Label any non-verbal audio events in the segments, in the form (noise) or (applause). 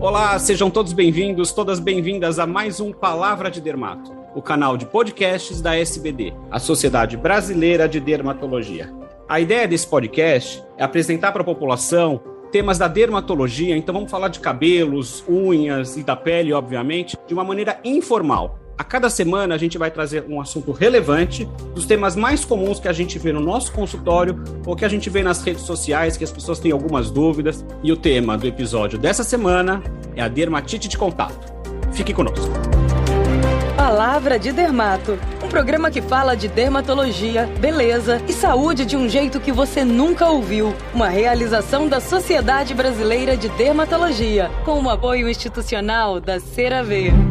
Olá, sejam todos bem-vindos, todas bem-vindas a mais um Palavra de Dermato, o canal de podcasts da SBD, a Sociedade Brasileira de Dermatologia. A ideia desse podcast é apresentar para a população temas da dermatologia, então vamos falar de cabelos, unhas e da pele, obviamente, de uma maneira informal. A cada semana a gente vai trazer um assunto relevante dos temas mais comuns que a gente vê no nosso consultório ou que a gente vê nas redes sociais, que as pessoas têm algumas dúvidas. E o tema do episódio dessa semana é a dermatite de contato. Fique conosco. Palavra de Dermato, um programa que fala de dermatologia, beleza e saúde de um jeito que você nunca ouviu. Uma realização da Sociedade Brasileira de Dermatologia, com o apoio institucional da CeraVe.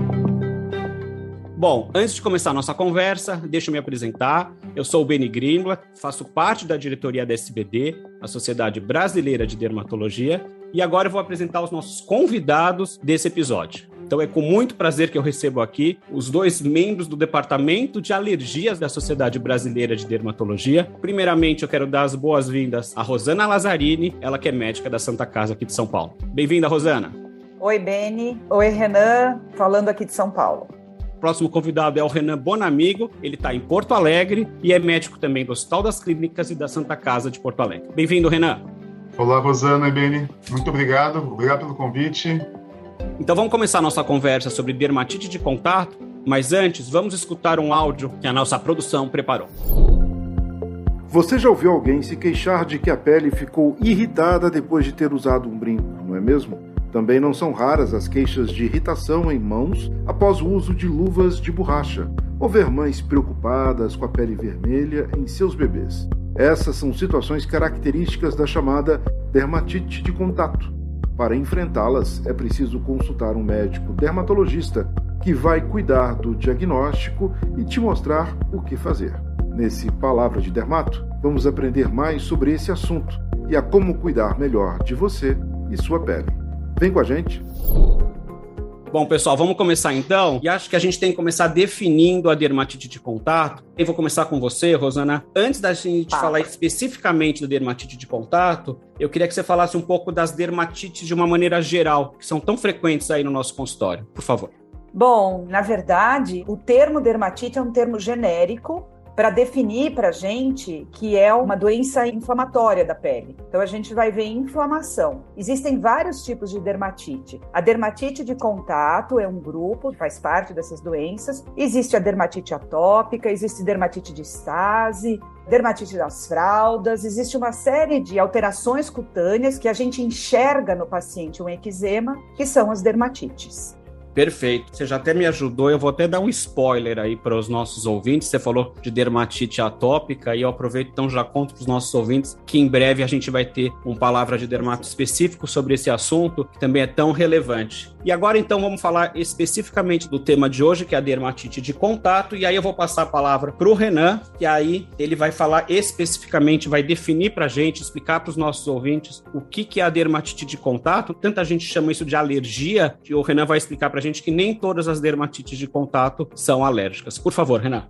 Bom, antes de começar a nossa conversa, deixa eu me apresentar. Eu sou o Beni Grindla, faço parte da diretoria da SBD, a Sociedade Brasileira de Dermatologia, e agora eu vou apresentar os nossos convidados desse episódio. Então é com muito prazer que eu recebo aqui os dois membros do Departamento de Alergias da Sociedade Brasileira de Dermatologia. Primeiramente, eu quero dar as boas-vindas a Rosana Lazzarini, ela que é médica da Santa Casa aqui de São Paulo. Bem-vinda, Rosana. Oi, Beni. Oi, Renan, falando aqui de São Paulo. Próximo convidado é o Renan Bonamigo, ele está em Porto Alegre e é médico também do Hospital das Clínicas e da Santa Casa de Porto Alegre. Bem-vindo, Renan. Olá, Rosana e Beni. Muito obrigado. Obrigado pelo convite. Então vamos começar a nossa conversa sobre dermatite de contato, mas antes vamos escutar um áudio que a nossa produção preparou. Você já ouviu alguém se queixar de que a pele ficou irritada depois de ter usado um brinco, não é mesmo? Também não são raras as queixas de irritação em mãos após o uso de luvas de borracha, ou ver mães preocupadas com a pele vermelha em seus bebês. Essas são situações características da chamada dermatite de contato. Para enfrentá-las, é preciso consultar um médico dermatologista que vai cuidar do diagnóstico e te mostrar o que fazer. Nesse Palavra de Dermato, vamos aprender mais sobre esse assunto e a como cuidar melhor de você e sua pele. Vem com a gente. Bom, pessoal, vamos começar então. E acho que a gente tem que começar definindo a dermatite de contato. Eu vou começar com você, Rosana. Antes da gente ah. falar especificamente da dermatite de contato, eu queria que você falasse um pouco das dermatites de uma maneira geral, que são tão frequentes aí no nosso consultório. Por favor. Bom, na verdade, o termo dermatite é um termo genérico para definir para a gente que é uma doença inflamatória da pele. Então a gente vai ver inflamação. Existem vários tipos de dermatite. A dermatite de contato é um grupo que faz parte dessas doenças. Existe a dermatite atópica, existe dermatite de estase, dermatite das fraldas, existe uma série de alterações cutâneas que a gente enxerga no paciente um eczema, que são as dermatites. Perfeito. Você já até me ajudou. Eu vou até dar um spoiler aí para os nossos ouvintes. Você falou de dermatite atópica e eu aproveito então já conto para os nossos ouvintes que em breve a gente vai ter um palavra de dermato específico sobre esse assunto que também é tão relevante. E agora então vamos falar especificamente do tema de hoje, que é a dermatite de contato. E aí eu vou passar a palavra para o Renan, que aí ele vai falar especificamente, vai definir para a gente, explicar para os nossos ouvintes o que, que é a dermatite de contato. Tanta gente chama isso de alergia, que o Renan vai explicar para a gente que nem todas as dermatites de contato são alérgicas. Por favor, Renan.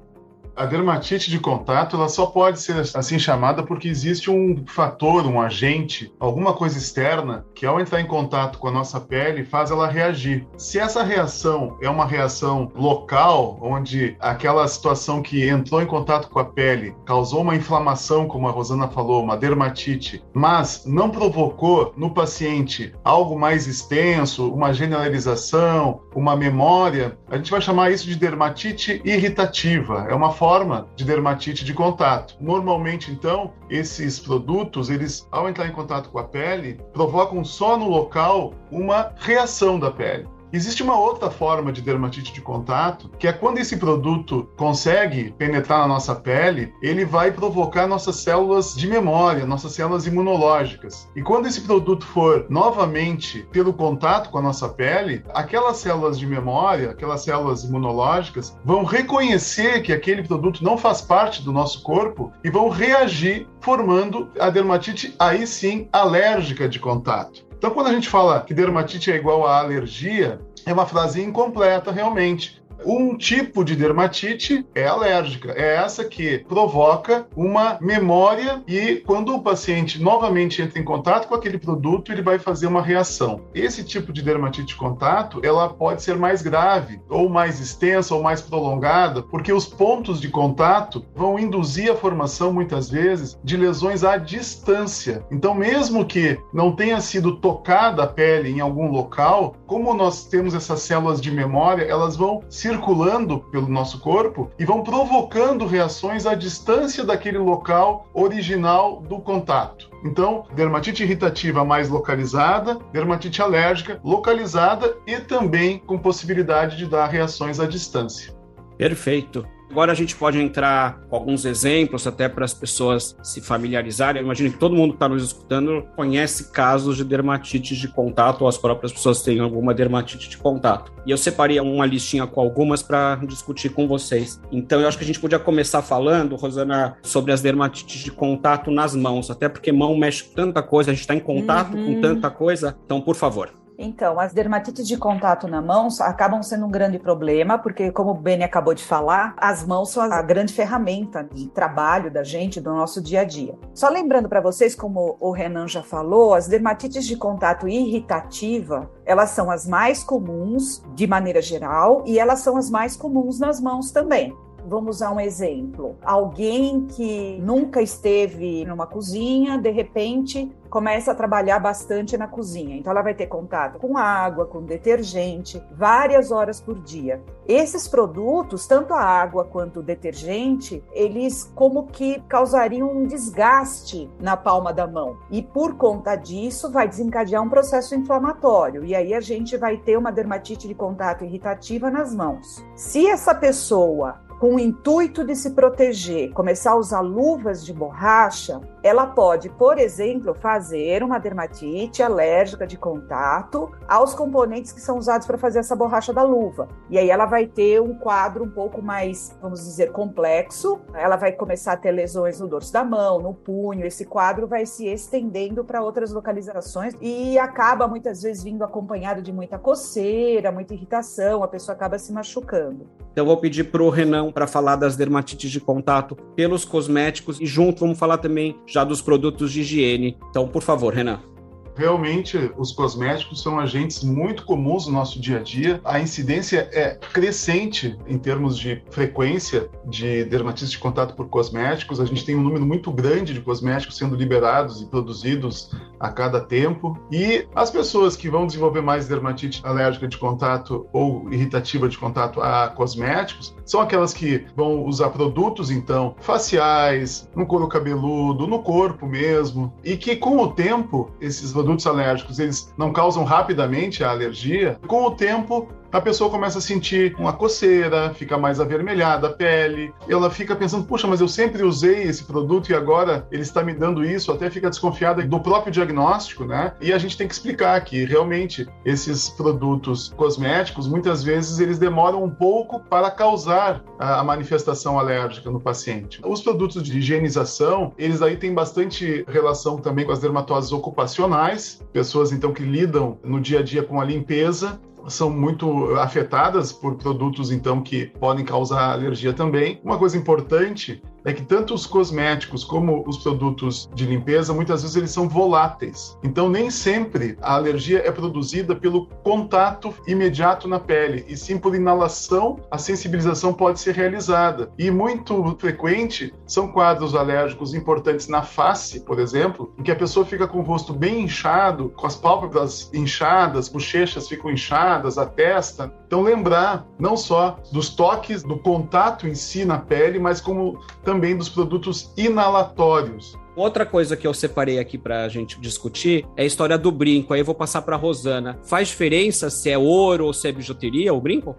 A dermatite de contato ela só pode ser assim chamada porque existe um fator, um agente, alguma coisa externa que ao entrar em contato com a nossa pele faz ela reagir. Se essa reação é uma reação local, onde aquela situação que entrou em contato com a pele causou uma inflamação, como a Rosana falou, uma dermatite, mas não provocou no paciente algo mais extenso, uma generalização, uma memória, a gente vai chamar isso de dermatite irritativa. É uma forma forma de dermatite de contato. Normalmente, então, esses produtos, eles, ao entrar em contato com a pele, provocam só no local uma reação da pele. Existe uma outra forma de dermatite de contato, que é quando esse produto consegue penetrar na nossa pele, ele vai provocar nossas células de memória, nossas células imunológicas. E quando esse produto for novamente pelo contato com a nossa pele, aquelas células de memória, aquelas células imunológicas, vão reconhecer que aquele produto não faz parte do nosso corpo e vão reagir, formando a dermatite aí sim alérgica de contato. Então, quando a gente fala que dermatite é igual a alergia, é uma frase incompleta realmente. Um tipo de dermatite é alérgica, é essa que provoca uma memória e quando o paciente novamente entra em contato com aquele produto, ele vai fazer uma reação. Esse tipo de dermatite de contato, ela pode ser mais grave, ou mais extensa, ou mais prolongada, porque os pontos de contato vão induzir a formação, muitas vezes, de lesões à distância. Então, mesmo que não tenha sido tocada a pele em algum local, como nós temos essas células de memória, elas vão circulando pelo nosso corpo e vão provocando reações à distância daquele local original do contato. Então, dermatite irritativa mais localizada, dermatite alérgica localizada e também com possibilidade de dar reações à distância. Perfeito. Agora a gente pode entrar com alguns exemplos, até para as pessoas se familiarizarem. Eu imagino que todo mundo que está nos escutando conhece casos de dermatite de contato, ou as próprias pessoas têm alguma dermatite de contato. E eu separei uma listinha com algumas para discutir com vocês. Então eu acho que a gente podia começar falando, Rosana, sobre as dermatites de contato nas mãos, até porque mão mexe com tanta coisa, a gente está em contato uhum. com tanta coisa. Então, por favor. Então, as dermatites de contato na mão acabam sendo um grande problema, porque, como o Beni acabou de falar, as mãos são a grande ferramenta de trabalho da gente, do nosso dia a dia. Só lembrando para vocês, como o Renan já falou, as dermatites de contato irritativa, elas são as mais comuns de maneira geral e elas são as mais comuns nas mãos também. Vamos usar um exemplo. Alguém que nunca esteve numa cozinha, de repente começa a trabalhar bastante na cozinha. Então ela vai ter contato com água, com detergente, várias horas por dia. Esses produtos, tanto a água quanto o detergente, eles como que causariam um desgaste na palma da mão. E por conta disso vai desencadear um processo inflamatório. E aí a gente vai ter uma dermatite de contato irritativa nas mãos. Se essa pessoa com o intuito de se proteger, começar a usar luvas de borracha, ela pode, por exemplo, fazer uma dermatite alérgica de contato aos componentes que são usados para fazer essa borracha da luva. E aí ela vai ter um quadro um pouco mais, vamos dizer, complexo. Ela vai começar a ter lesões no dorso da mão, no punho. Esse quadro vai se estendendo para outras localizações e acaba muitas vezes vindo acompanhado de muita coceira, muita irritação, a pessoa acaba se machucando. Então vou pedir para o Renan para falar das dermatites de contato pelos cosméticos e junto vamos falar também já dos produtos de higiene. Então, por favor, Renan realmente os cosméticos são agentes muito comuns no nosso dia a dia. A incidência é crescente em termos de frequência de dermatite de contato por cosméticos. A gente tem um número muito grande de cosméticos sendo liberados e produzidos a cada tempo. E as pessoas que vão desenvolver mais dermatite alérgica de contato ou irritativa de contato a cosméticos são aquelas que vão usar produtos, então, faciais, no couro cabeludo, no corpo mesmo, e que com o tempo esses produtos alérgicos eles não causam rapidamente a alergia, com o tempo a pessoa começa a sentir uma coceira, fica mais avermelhada a pele, ela fica pensando, puxa, mas eu sempre usei esse produto e agora ele está me dando isso, até fica desconfiada do próprio diagnóstico, né? E a gente tem que explicar que realmente esses produtos cosméticos, muitas vezes eles demoram um pouco para causar a manifestação alérgica no paciente. Os produtos de higienização, eles aí têm bastante relação também com as dermatoses ocupacionais, pessoas então que lidam no dia a dia com a limpeza são muito afetadas por produtos então que podem causar alergia também. Uma coisa importante é que tanto os cosméticos como os produtos de limpeza, muitas vezes eles são voláteis. Então, nem sempre a alergia é produzida pelo contato imediato na pele, e sim por inalação, a sensibilização pode ser realizada. E muito frequente são quadros alérgicos importantes na face, por exemplo, em que a pessoa fica com o rosto bem inchado, com as pálpebras inchadas, bochechas ficam inchadas, a testa. Então, lembrar não só dos toques, do contato em si na pele, mas como também dos produtos inalatórios. Outra coisa que eu separei aqui para a gente discutir é a história do brinco. Aí eu vou passar para Rosana. Faz diferença se é ouro ou se é bijuteria o brinco?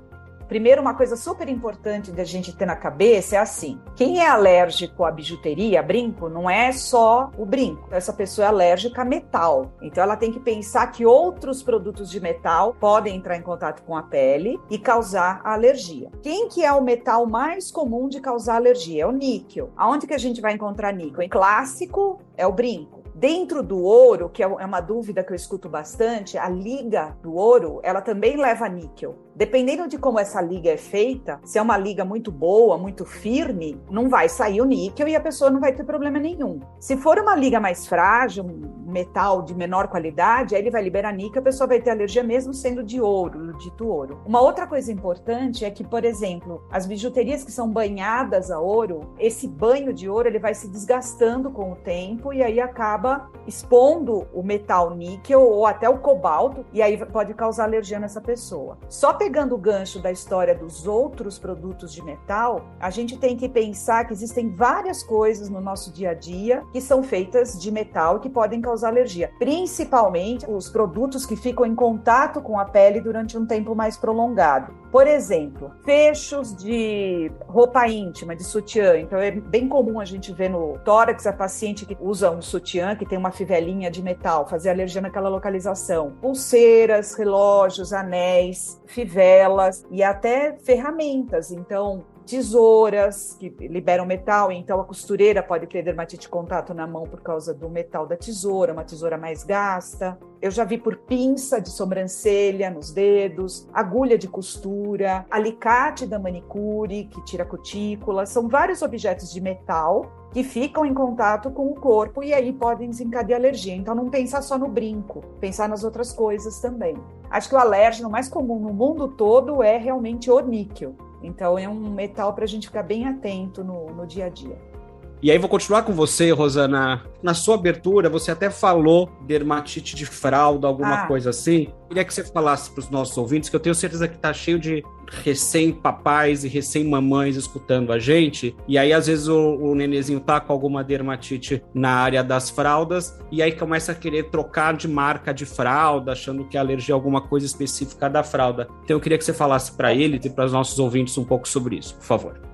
Primeiro, uma coisa super importante da gente ter na cabeça é assim: quem é alérgico à bijuteria, brinco, não é só o brinco. Essa pessoa é alérgica a metal. Então, ela tem que pensar que outros produtos de metal podem entrar em contato com a pele e causar a alergia. Quem que é o metal mais comum de causar alergia? É o níquel. Aonde que a gente vai encontrar níquel? Em clássico é o brinco Dentro do ouro, que é, é uma dúvida que eu escuto bastante, a liga do ouro, ela também leva níquel. Dependendo de como essa liga é feita, se é uma liga muito boa, muito firme, não vai sair o níquel e a pessoa não vai ter problema nenhum. Se for uma liga mais frágil, metal de menor qualidade, aí ele vai liberar níquel, a pessoa vai ter alergia mesmo sendo de ouro, dito ouro. Uma outra coisa importante é que, por exemplo, as bijuterias que são banhadas a ouro, esse banho de ouro ele vai se desgastando com o tempo e aí acaba expondo o metal níquel ou até o cobalto e aí pode causar alergia nessa pessoa. Só pegando o gancho da história dos outros produtos de metal, a gente tem que pensar que existem várias coisas no nosso dia a dia que são feitas de metal que podem causar alergia, principalmente os produtos que ficam em contato com a pele durante um tempo mais prolongado. Por exemplo, fechos de roupa íntima, de sutiã. Então é bem comum a gente ver no tórax a paciente que usa um sutiã que tem uma fivelinha de metal, fazer alergia naquela localização. Pulseiras, relógios, anéis, fivelas e até ferramentas. Então, tesouras que liberam metal, então a costureira pode ter dermatite de contato na mão por causa do metal da tesoura, uma tesoura mais gasta. Eu já vi por pinça de sobrancelha nos dedos, agulha de costura, alicate da manicure que tira cutícula, são vários objetos de metal que ficam em contato com o corpo e aí podem desencadear alergia. Então não pensar só no brinco, pensar nas outras coisas também. Acho que o alérgeno mais comum no mundo todo é realmente o níquel. Então é um metal para a gente ficar bem atento no, no dia a dia. E aí vou continuar com você, Rosana. Na sua abertura, você até falou dermatite de fralda, alguma ah. coisa assim. Queria que você falasse para os nossos ouvintes, que eu tenho certeza que está cheio de recém-papais e recém-mamães escutando a gente. E aí, às vezes, o, o nenezinho tá com alguma dermatite na área das fraldas, e aí começa a querer trocar de marca de fralda, achando que é alergia a alguma coisa específica da fralda. Então, eu queria que você falasse para ele e para os nossos ouvintes um pouco sobre isso, por favor.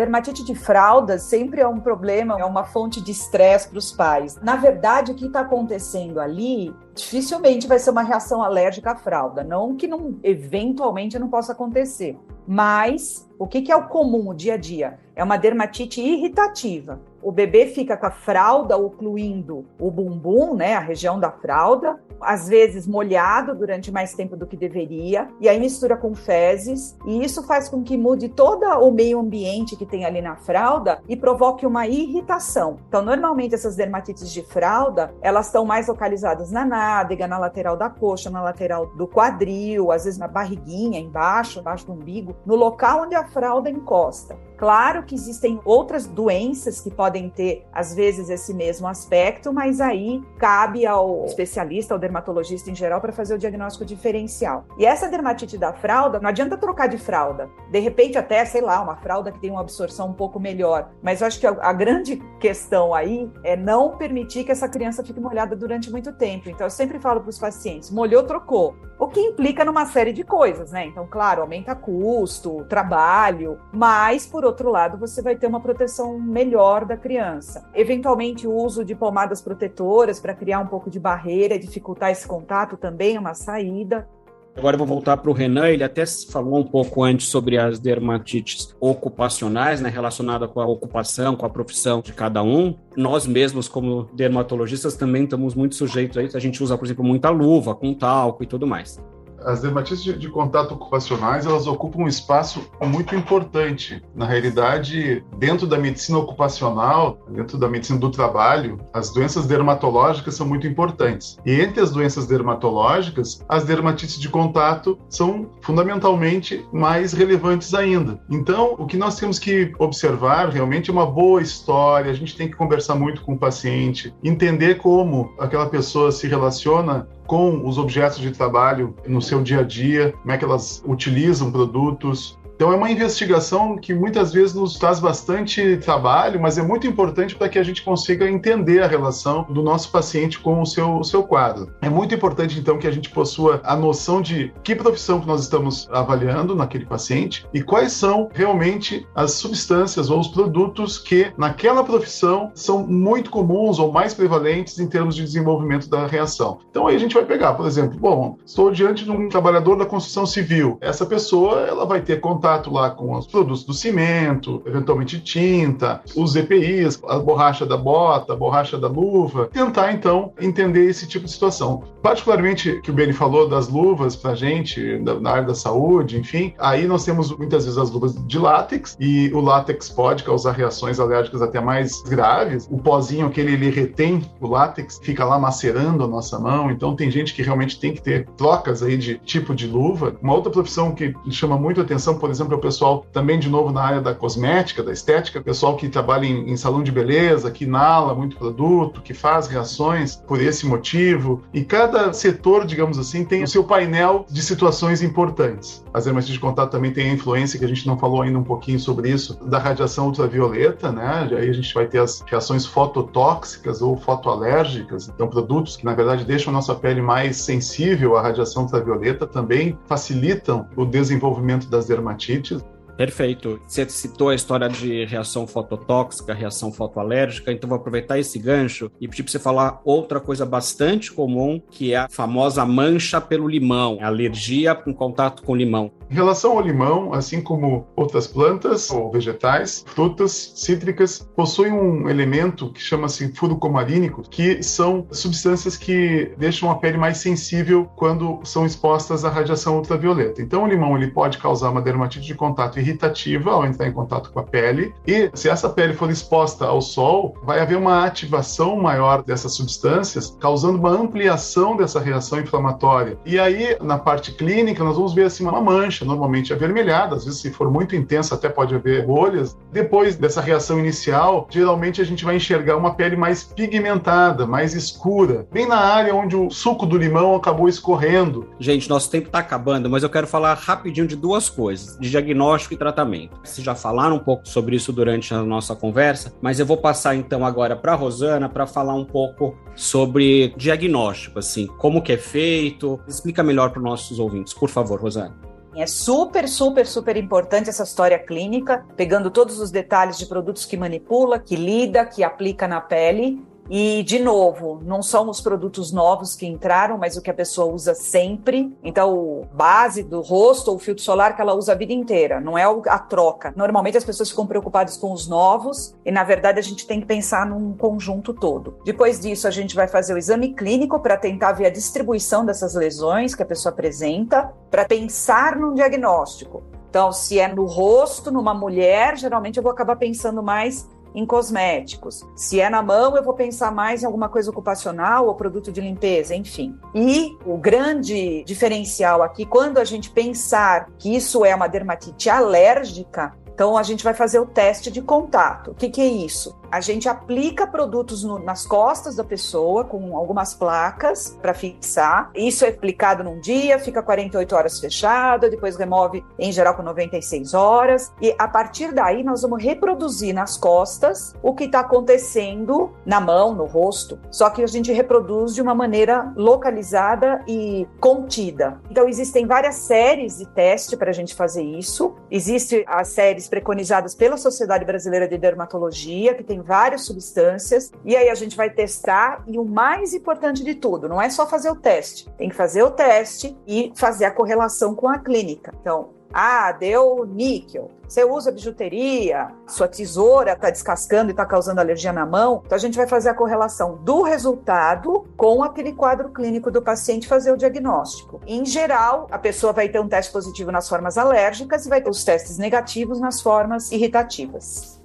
Dermatite de fraldas sempre é um problema, é uma fonte de estresse para os pais. Na verdade, o que está acontecendo ali dificilmente vai ser uma reação alérgica à fralda. Não que não, eventualmente não possa acontecer. Mas o que, que é o comum, o dia a dia? É uma dermatite irritativa. O bebê fica com a fralda ocluindo o bumbum, né, a região da fralda, às vezes molhado durante mais tempo do que deveria, e aí mistura com fezes, e isso faz com que mude todo o meio ambiente que tem ali na fralda e provoque uma irritação. Então, normalmente essas dermatites de fralda, elas estão mais localizadas na nádega, na lateral da coxa, na lateral do quadril, às vezes na barriguinha, embaixo, embaixo do umbigo, no local onde a fralda encosta. Claro que existem outras doenças que podem ter, às vezes, esse mesmo aspecto, mas aí cabe ao especialista, ao dermatologista em geral, para fazer o diagnóstico diferencial. E essa dermatite da fralda, não adianta trocar de fralda. De repente, até, sei lá, uma fralda que tem uma absorção um pouco melhor. Mas eu acho que a, grande questão aí é não permitir que essa criança fique molhada durante muito tempo. Então, eu sempre falo para os pacientes: molhou, trocou. O que implica numa série de coisas, né? Então, claro, aumenta custo, trabalho, mas, por outro lado, você vai ter uma proteção melhor da criança. Eventualmente, o uso de pomadas protetoras para criar um pouco de barreira, dificultar esse contato também é uma saída. Agora eu vou voltar para o Renan, ele até falou um pouco antes sobre as dermatites ocupacionais, né, relacionada com a ocupação, com a profissão de cada um. Nós mesmos, como dermatologistas, também estamos muito sujeitos a isso. A gente usa, por exemplo, muita luva, com talco e tudo mais as dermatites de, de, contato ocupacionais elas ocupam um espaço muito importante. Na realidade, dentro da medicina ocupacional, dentro da medicina do trabalho, as doenças dermatológicas são muito importantes. E entre as doenças dermatológicas, as dermatites de contato são fundamentalmente mais relevantes ainda. Então, o que nós temos que observar realmente é uma boa história, a gente tem que conversar muito com o paciente, entender como aquela pessoa se relaciona com os objetos de trabalho no seu dia a dia, como é que elas utilizam produtos, então é uma investigação que muitas vezes nos traz bastante trabalho, mas é muito importante para que a gente consiga entender a relação do nosso paciente com o seu, o seu quadro. É muito importante então que a gente possua a noção de que profissão que nós estamos avaliando naquele paciente e quais são realmente as substâncias ou os produtos que naquela profissão são muito comuns ou mais prevalentes em termos de desenvolvimento da reação. Então aí a gente vai pegar, por exemplo, bom, estou diante de um trabalhador da construção civil. Essa pessoa ela vai ter contato contato lá com os produtos do cimento, eventualmente tinta, os EPIs, a borracha da bota, a borracha da luva, tentar então entender esse tipo de situação. Particularmente que o Beni falou das luvas para gente, na área da saúde, enfim, aí nós temos muitas vezes as luvas de látex e o látex pode causar reações alérgicas até mais graves. O pozinho aquele ele retém o látex, fica lá macerando a nossa mão, então tem gente que realmente tem que ter trocas aí de tipo de luva. Uma outra profissão que chama muito atenção, por exemplo, é o pessoal também de novo na área da cosmética, da estética, pessoal que trabalha em, em salão de beleza, que inala muito produto, que faz reações por esse motivo. E cada setor, digamos assim, tem o seu painel de situações importantes. As dermatites de contato também tem a influência, que a gente não falou ainda um pouquinho sobre isso, da radiação ultravioleta, né? Aí a gente vai ter as reações fototóxicas ou fotoalérgicas, então produtos que na verdade deixam a nossa pele mais sensível à radiação ultravioleta também facilitam o desenvolvimento das dermatites. hepatites Perfeito. Você citou a história de reação fototóxica, reação fotoalérgica, então vou aproveitar esse gancho e pedir para você falar outra coisa bastante comum, que é a famosa mancha pelo limão, alergia em contato com limão. Em relação ao limão, assim como outras plantas ou vegetais, frutas cítricas possuem um elemento que chama-se furucomarínico, que são substâncias que deixam a pele mais sensível quando são expostas à radiação ultravioleta. Então, o limão ele pode causar uma dermatite de contato irritativa ao entrar em contato com a pele, e se essa pele for exposta ao sol, vai haver uma ativação maior dessas substâncias, causando uma ampliação dessa reação inflamatória. E aí, na parte clínica, nós vamos ver assim uma mancha normalmente avermelhada, às vezes se for muito intensa até pode haver bolhas. Depois dessa reação inicial, geralmente a gente vai enxergar uma pele mais pigmentada, mais escura, bem na área onde o suco do limão acabou escorrendo. Gente, nosso tempo está acabando, mas eu quero falar rapidinho de duas coisas, de diagnóstico e tratamento. Vocês já falaram um pouco sobre isso durante a nossa conversa, mas eu vou passar então agora para Rosana para falar um pouco sobre diagnóstico, assim, como que é feito. Explica melhor para os nossos ouvintes, por favor, Rosana. É super, super, super importante essa história clínica, pegando todos os detalhes de produtos que manipula, que lida, que aplica na pele e, de novo, não são os produtos novos que entraram, mas o que a pessoa usa sempre. Então, base do rosto ou filtro solar que ela usa a vida inteira, não é a troca. Normalmente as pessoas ficam preocupadas com os novos e, na verdade, a gente tem que pensar num conjunto todo. Depois disso, a gente vai fazer o exame clínico para tentar ver a distribuição dessas lesões que a pessoa apresenta, para pensar num diagnóstico. Então, se é no rosto, numa mulher, geralmente eu vou acabar pensando mais em cosméticos. Se é na mão, eu vou pensar mais em alguma coisa ocupacional ou produto de limpeza, enfim. E o grande diferencial aqui, quando a gente pensar que isso é uma dermatite alérgica, então a gente vai fazer o teste de contato. O que, que é isso? A gente aplica produtos no, nas costas da pessoa com algumas placas para fixar. Isso é aplicado num dia, fica 48 horas fechado, depois remove em geral com 96 horas. E a partir daí nós vamos reproduzir nas costas o que está acontecendo na mão, no rosto. Só que a gente reproduz de uma maneira localizada e contida. Então existem várias séries de teste para a gente fazer isso. Existem as séries preconizadas pela Sociedade Brasileira de Dermatologia, que tem várias substâncias, e aí a gente vai testar, e o mais importante de tudo, não é só fazer o teste, tem que fazer o teste e fazer a correlação com a clínica. Então, ah, deu níquel. Você usa bijuteria, sua tesoura está descascando e está causando alergia na mão. Então a gente vai fazer a correlação do resultado com aquele quadro clínico do paciente fazer o diagnóstico. Em geral, a pessoa vai ter um teste positivo nas formas alérgicas e vai ter os testes negativos nas formas irritativas.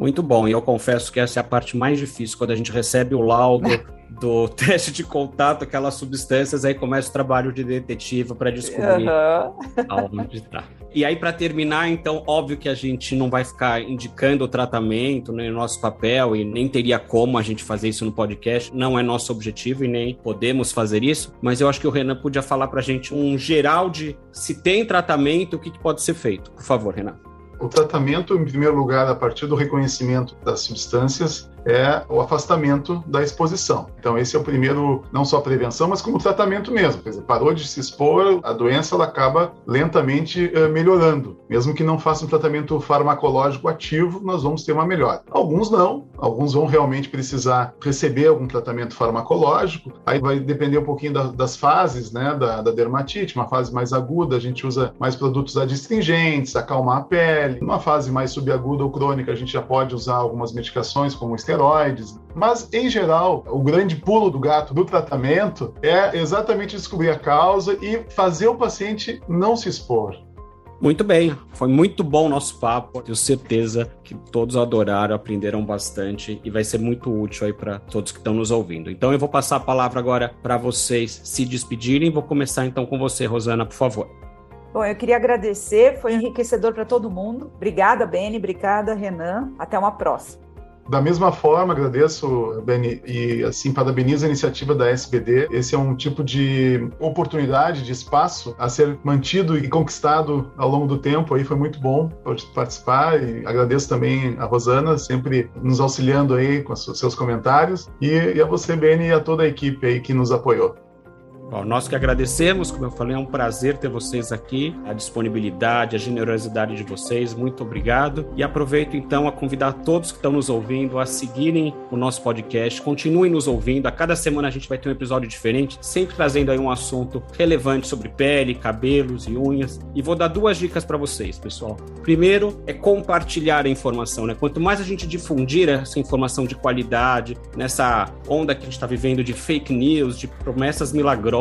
Muito bom. E eu confesso que essa é a parte mais difícil, quando a gente recebe o laudo (laughs) do (laughs) teste de contato, aquelas substâncias, aí começa o trabalho de detetive para descobrir uhum. (laughs) aonde está. E aí, para terminar, então, óbvio que a gente não vai ficar indicando o tratamento, nem o nosso papel, e nem teria como a gente fazer isso no podcast. Não é nosso objetivo e nem podemos fazer isso. Mas eu acho que o Renan podia falar para a gente um geral de se tem tratamento, o que, que pode ser feito. Por favor, Renan. O tratamento, em primeiro lugar, a partir do reconhecimento das substâncias, é o afastamento da exposição. Então, esse é o primeiro, não só prevenção, mas como tratamento mesmo. Quer dizer, parou de se expor, a doença ela acaba lentamente uh, melhorando. Mesmo que não faça um tratamento farmacológico ativo, nós vamos ter uma melhora. Alguns não, alguns vão realmente precisar receber algum tratamento farmacológico. Aí vai depender um pouquinho da, das fases né, da, da dermatite. Uma fase mais aguda, a gente usa mais produtos adstringentes, acalmar a pele. Numa fase mais subaguda ou crônica, a gente já pode usar algumas medicações como esteroides. Mas, em geral, o grande pulo do gato do tratamento é exatamente descobrir a causa e fazer o paciente não se expor. Muito bem, foi muito bom o nosso papo. Tenho certeza que todos adoraram, aprenderam bastante e vai ser muito útil aí para todos que estão nos ouvindo. Então eu vou passar a palavra agora para vocês se despedirem. Vou começar então com você, Rosana, por favor. Bom, eu queria agradecer, foi enriquecedor para todo mundo. Obrigada, Beni, obrigada, Renan. Até uma próxima. Da mesma forma, agradeço, Beni, e assim, parabenizo a iniciativa da SBD. Esse é um tipo de oportunidade, de espaço a ser mantido e conquistado ao longo do tempo. Aí foi muito bom participar e agradeço também a Rosana, sempre nos auxiliando aí com seus comentários. E, e a você, Beni, e a toda a equipe aí que nos apoiou. Bom, nós que agradecemos, como eu falei, é um prazer ter vocês aqui, a disponibilidade, a generosidade de vocês, muito obrigado. E aproveito então a convidar todos que estão nos ouvindo a seguirem o nosso podcast, continuem nos ouvindo. A cada semana a gente vai ter um episódio diferente, sempre trazendo aí um assunto relevante sobre pele, cabelos e unhas. E vou dar duas dicas para vocês, pessoal. Primeiro é compartilhar a informação, né? Quanto mais a gente difundir essa informação de qualidade, nessa onda que a gente está vivendo de fake news, de promessas milagrosas,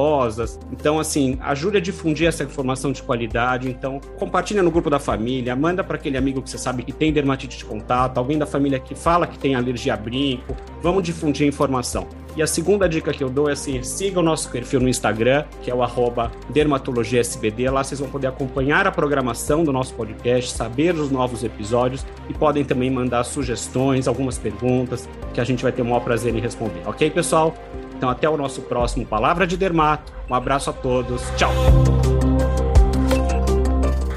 então, assim, ajude a difundir essa informação de qualidade. Então, compartilha no grupo da família, manda para aquele amigo que você sabe que tem dermatite de contato, alguém da família que fala que tem alergia a brinco. Vamos difundir a informação. E a segunda dica que eu dou é assim: siga o nosso perfil no Instagram, que é o dermatologiasbd. Lá vocês vão poder acompanhar a programação do nosso podcast, saber os novos episódios e podem também mandar sugestões, algumas perguntas, que a gente vai ter o maior prazer em responder. Ok, pessoal? Então, até o nosso próximo Palavra de Dermato. Um abraço a todos. Tchau.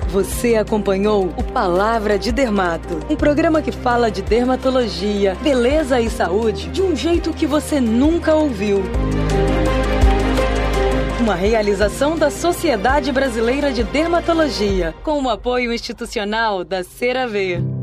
Você acompanhou o Palavra de Dermato, um programa que fala de dermatologia, beleza e saúde de um jeito que você nunca ouviu. Uma realização da Sociedade Brasileira de Dermatologia, com o apoio institucional da CeraVe.